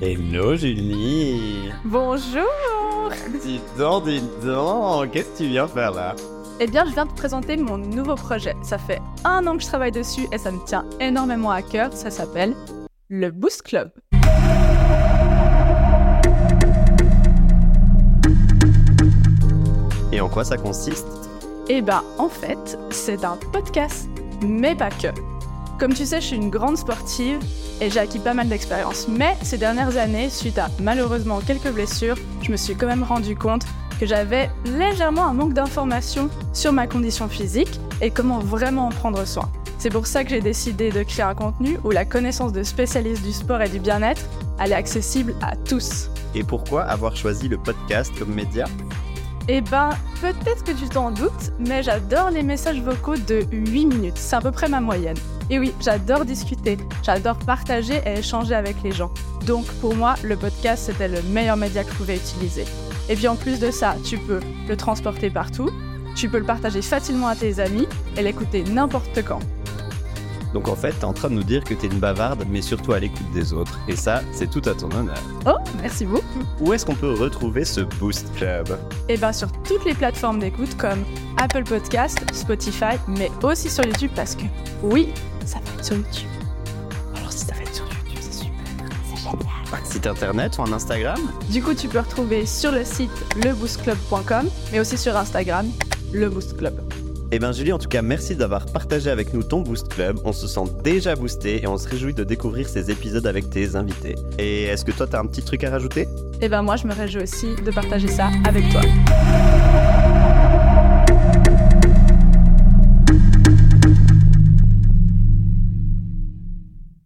Hello Julie Bonjour Dis donc, dis donc, qu'est-ce que tu viens faire là? Eh bien, je viens te présenter mon nouveau projet. Ça fait un an que je travaille dessus et ça me tient énormément à cœur. Ça s'appelle le Boost Club. Et en quoi ça consiste? Eh ben, en fait, c'est un podcast, mais pas que. Comme tu sais, je suis une grande sportive et j'ai acquis pas mal d'expérience. Mais ces dernières années, suite à malheureusement quelques blessures, je me suis quand même rendu compte que j'avais légèrement un manque d'informations sur ma condition physique et comment vraiment en prendre soin. C'est pour ça que j'ai décidé de créer un contenu où la connaissance de spécialistes du sport et du bien-être elle est accessible à tous. Et pourquoi avoir choisi le podcast comme média? Eh ben, peut-être que tu t'en doutes, mais j'adore les messages vocaux de 8 minutes. C'est à peu près ma moyenne. Et oui, j'adore discuter, j'adore partager et échanger avec les gens. Donc pour moi, le podcast, c'était le meilleur média que je pouvais utiliser. Et puis en plus de ça, tu peux le transporter partout, tu peux le partager facilement à tes amis et l'écouter n'importe quand. Donc en fait, t'es en train de nous dire que t'es une bavarde, mais surtout à l'écoute des autres. Et ça, c'est tout à ton honneur. Oh, merci beaucoup. Où est-ce qu'on peut retrouver ce Boost Club? Eh bien sur toutes les plateformes d'écoute comme Apple Podcast, Spotify, mais aussi sur YouTube parce que oui, ça va être sur YouTube. Alors si ça va être sur YouTube, c'est super. C'est génial. Un site internet ou un Instagram? Du coup, tu peux retrouver sur le site leboostclub.com, mais aussi sur Instagram, le Boost Club. Eh bien Julie, en tout cas, merci d'avoir partagé avec nous ton Boost Club. On se sent déjà boosté et on se réjouit de découvrir ces épisodes avec tes invités. Et est-ce que toi, t'as un petit truc à rajouter? Eh ben moi, je me réjouis aussi de partager ça avec toi.